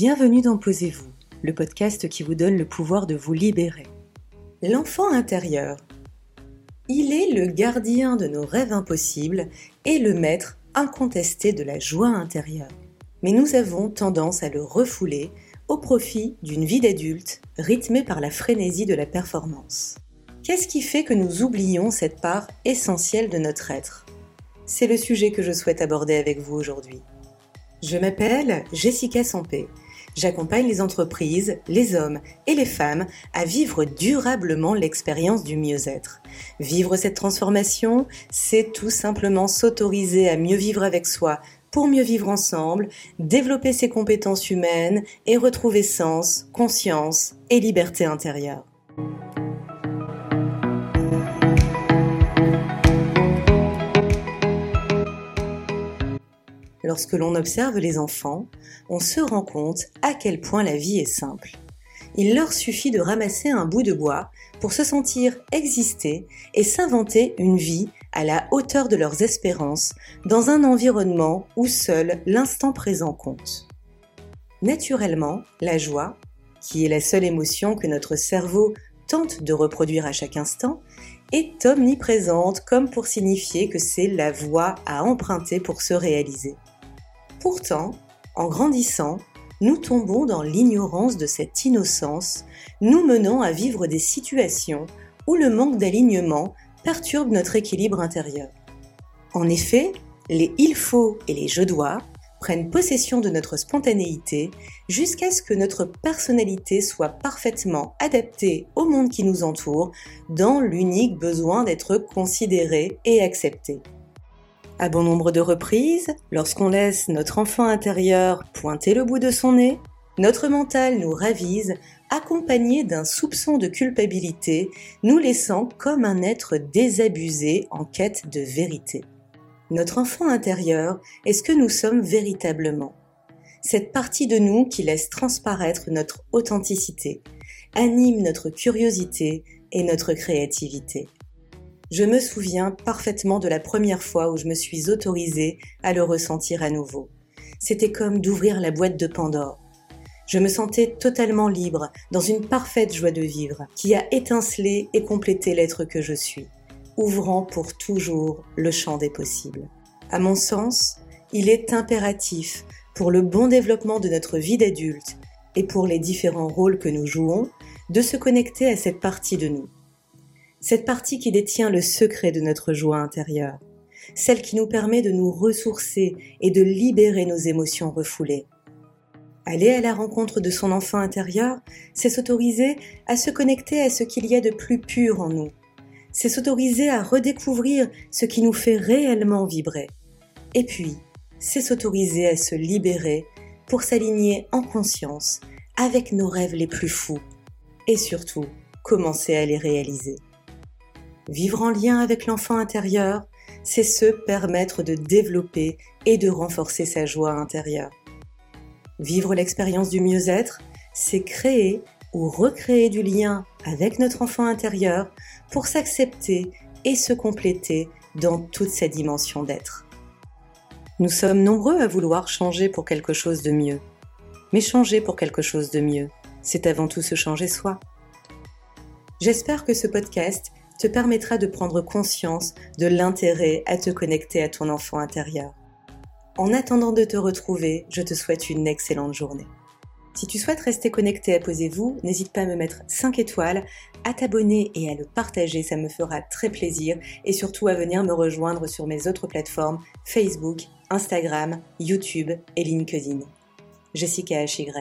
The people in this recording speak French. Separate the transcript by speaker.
Speaker 1: Bienvenue dans Posez-vous, le podcast qui vous donne le pouvoir de vous libérer. L'enfant intérieur. Il est le gardien de nos rêves impossibles et le maître incontesté de la joie intérieure. Mais nous avons tendance à le refouler au profit d'une vie d'adulte rythmée par la frénésie de la performance. Qu'est-ce qui fait que nous oublions cette part essentielle de notre être? C'est le sujet que je souhaite aborder avec vous aujourd'hui. Je m'appelle Jessica Sampé. J'accompagne les entreprises, les hommes et les femmes à vivre durablement l'expérience du mieux-être. Vivre cette transformation, c'est tout simplement s'autoriser à mieux vivre avec soi pour mieux vivre ensemble, développer ses compétences humaines et retrouver sens, conscience et liberté intérieure. Lorsque l'on observe les enfants, on se rend compte à quel point la vie est simple. Il leur suffit de ramasser un bout de bois pour se sentir exister et s'inventer une vie à la hauteur de leurs espérances dans un environnement où seul l'instant présent compte. Naturellement, la joie, qui est la seule émotion que notre cerveau tente de reproduire à chaque instant, est omniprésente comme pour signifier que c'est la voie à emprunter pour se réaliser. Pourtant, en grandissant, nous tombons dans l'ignorance de cette innocence, nous menant à vivre des situations où le manque d'alignement perturbe notre équilibre intérieur. En effet, les il faut et les je dois prennent possession de notre spontanéité jusqu'à ce que notre personnalité soit parfaitement adaptée au monde qui nous entoure dans l'unique besoin d'être considéré et accepté. À bon nombre de reprises, lorsqu'on laisse notre enfant intérieur pointer le bout de son nez, notre mental nous ravise, accompagné d'un soupçon de culpabilité, nous laissant comme un être désabusé en quête de vérité. Notre enfant intérieur est ce que nous sommes véritablement? Cette partie de nous qui laisse transparaître notre authenticité, anime notre curiosité et notre créativité. Je me souviens parfaitement de la première fois où je me suis autorisée à le ressentir à nouveau. C'était comme d'ouvrir la boîte de Pandore. Je me sentais totalement libre, dans une parfaite joie de vivre, qui a étincelé et complété l'être que je suis, ouvrant pour toujours le champ des possibles. À mon sens, il est impératif, pour le bon développement de notre vie d'adulte et pour les différents rôles que nous jouons, de se connecter à cette partie de nous cette partie qui détient le secret de notre joie intérieure, celle qui nous permet de nous ressourcer et de libérer nos émotions refoulées. Aller à la rencontre de son enfant intérieur, c'est s'autoriser à se connecter à ce qu'il y a de plus pur en nous. C'est s'autoriser à redécouvrir ce qui nous fait réellement vibrer. Et puis, c'est s'autoriser à se libérer pour s'aligner en conscience avec nos rêves les plus fous. Et surtout, commencer à les réaliser. Vivre en lien avec l'enfant intérieur, c'est se permettre de développer et de renforcer sa joie intérieure. Vivre l'expérience du mieux-être, c'est créer ou recréer du lien avec notre enfant intérieur pour s'accepter et se compléter dans toute sa dimension d'être. Nous sommes nombreux à vouloir changer pour quelque chose de mieux. Mais changer pour quelque chose de mieux, c'est avant tout se changer soi. J'espère que ce podcast te permettra de prendre conscience de l'intérêt à te connecter à ton enfant intérieur. En attendant de te retrouver, je te souhaite une excellente journée. Si tu souhaites rester connecté à Posez-vous, n'hésite pas à me mettre 5 étoiles, à t'abonner et à le partager, ça me fera très plaisir, et surtout à venir me rejoindre sur mes autres plateformes Facebook, Instagram, YouTube et LinkedIn. Jessica HY.